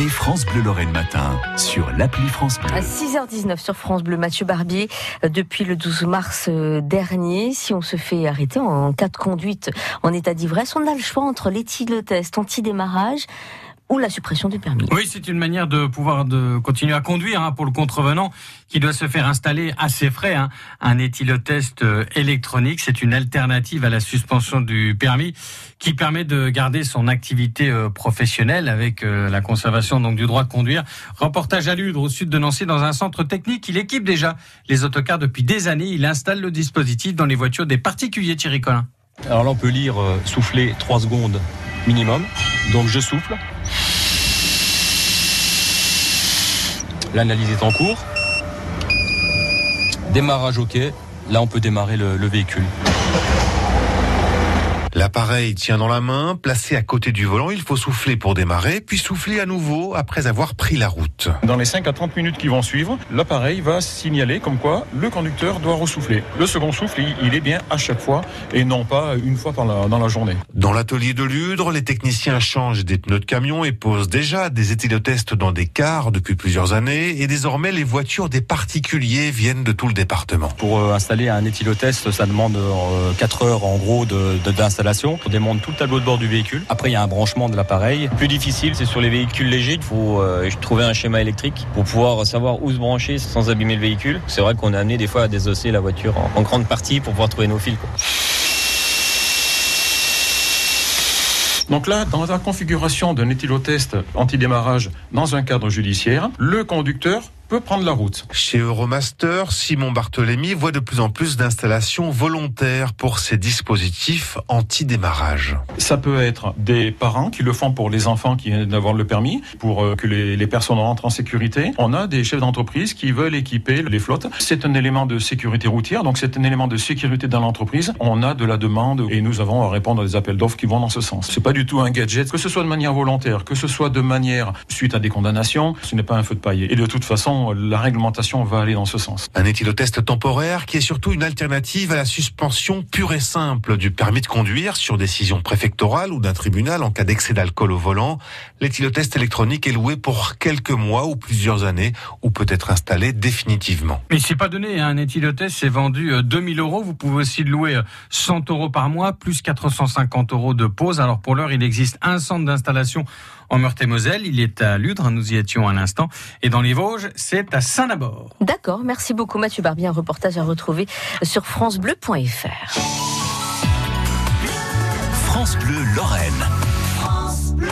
France Bleu Lorraine Matin sur l'appli France Bleu. À 6h19 sur France Bleu, Mathieu Barbier, euh, depuis le 12 mars euh, dernier, si on se fait arrêter en cas de conduite en état d'ivresse, on a le choix entre l'éthylotest anti-démarrage ou la suppression du permis. Oui, c'est une manière de pouvoir de continuer à conduire hein, pour le contrevenant qui doit se faire installer à ses frais hein, un éthylotest euh, électronique. C'est une alternative à la suspension du permis qui permet de garder son activité euh, professionnelle avec euh, la conservation donc du droit de conduire. Reportage à Ludre au sud de Nancy dans un centre technique. Il équipe déjà les autocars depuis des années. Il installe le dispositif dans les voitures des particuliers Thierry Collin. Alors là, on peut lire souffler 3 secondes minimum. Donc je souffle. L'analyse est en cours. Démarrage OK. Là, on peut démarrer le, le véhicule. L'appareil tient dans la main, placé à côté du volant, il faut souffler pour démarrer, puis souffler à nouveau après avoir pris la route. Dans les 5 à 30 minutes qui vont suivre, l'appareil va signaler comme quoi le conducteur doit ressouffler. Le second souffle, il est bien à chaque fois et non pas une fois dans la, dans la journée. Dans l'atelier de Ludre, les techniciens changent des pneus de camion et posent déjà des éthylotests dans des cars depuis plusieurs années et désormais les voitures des particuliers viennent de tout le département. Pour euh, installer un éthylotest, ça demande euh, 4 heures en gros d'installation. De, on démonte tout le tableau de bord du véhicule. Après, il y a un branchement de l'appareil. Plus difficile, c'est sur les véhicules légers. Il faut euh, trouver un schéma électrique pour pouvoir savoir où se brancher sans abîmer le véhicule. C'est vrai qu'on a amené des fois à désosser la voiture en, grande partie pour pouvoir trouver nos fils. Donc là, dans la configuration d'un éthylotest anti-démarrage dans un cadre judiciaire, le conducteur peut prendre la route. Chez Euromaster, Simon Barthélémy voit de plus en plus d'installations volontaires pour ces dispositifs anti-démarrage. Ça peut être des parents qui le font pour les enfants qui viennent d'avoir le permis, pour que les, les, personnes rentrent en sécurité. On a des chefs d'entreprise qui veulent équiper les flottes. C'est un élément de sécurité routière, donc c'est un élément de sécurité dans l'entreprise. On a de la demande et nous avons à répondre à des appels d'offres qui vont dans ce sens. C'est pas du tout un gadget, que ce soit de manière volontaire, que ce soit de manière suite à des condamnations, ce n'est pas un feu de paille. Et de toute façon, la réglementation va aller dans ce sens. Un éthylotest temporaire qui est surtout une alternative à la suspension pure et simple du permis de conduire sur décision préfectorale ou d'un tribunal en cas d'excès d'alcool au volant. L'éthylotest électronique est loué pour quelques mois ou plusieurs années ou peut être installé définitivement. Mais c'est pas donné, hein. un éthylotest c'est vendu 2000 euros. Vous pouvez aussi le louer 100 euros par mois plus 450 euros de pause. Alors pour l'heure, il existe un centre d'installation en Meurthe-et-Moselle. Il est à Ludre, nous y étions à l'instant. Et dans les Vosges, c'est à Saint-Nabord. D'accord, merci beaucoup Mathieu Barbier, un reportage à retrouver sur francebleu.fr. France Bleu Lorraine. France Bleu.